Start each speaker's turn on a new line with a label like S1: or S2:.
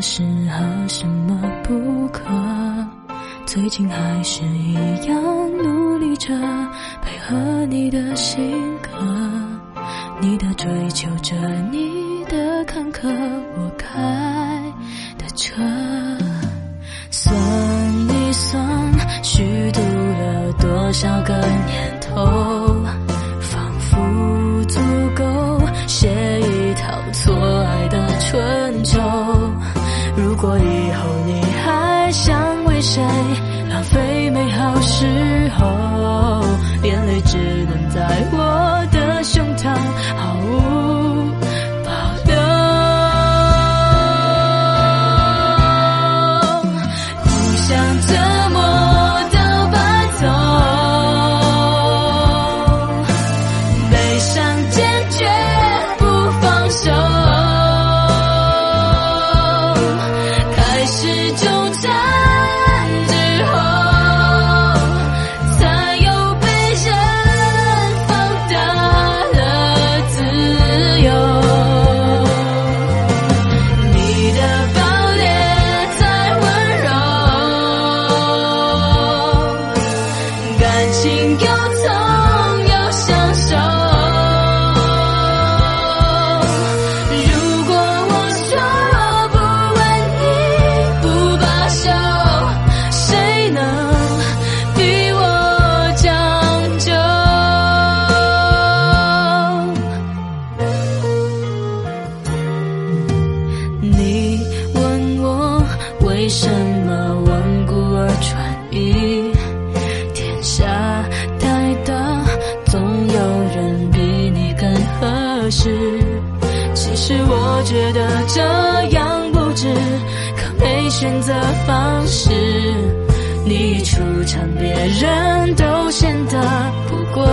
S1: 适合，什么不可。最近还是一样努力着配合你的性格，你的追求着你的坎坷，我开的车。算一算，虚度了多少个年头，仿佛足够写一套错爱的春。果以后你还想为谁浪费美好时候，为什么顽固而专一？天下太大，总有人比你更合适。其实我觉得这样不值，可没选择方式。你出场，别人都显得不过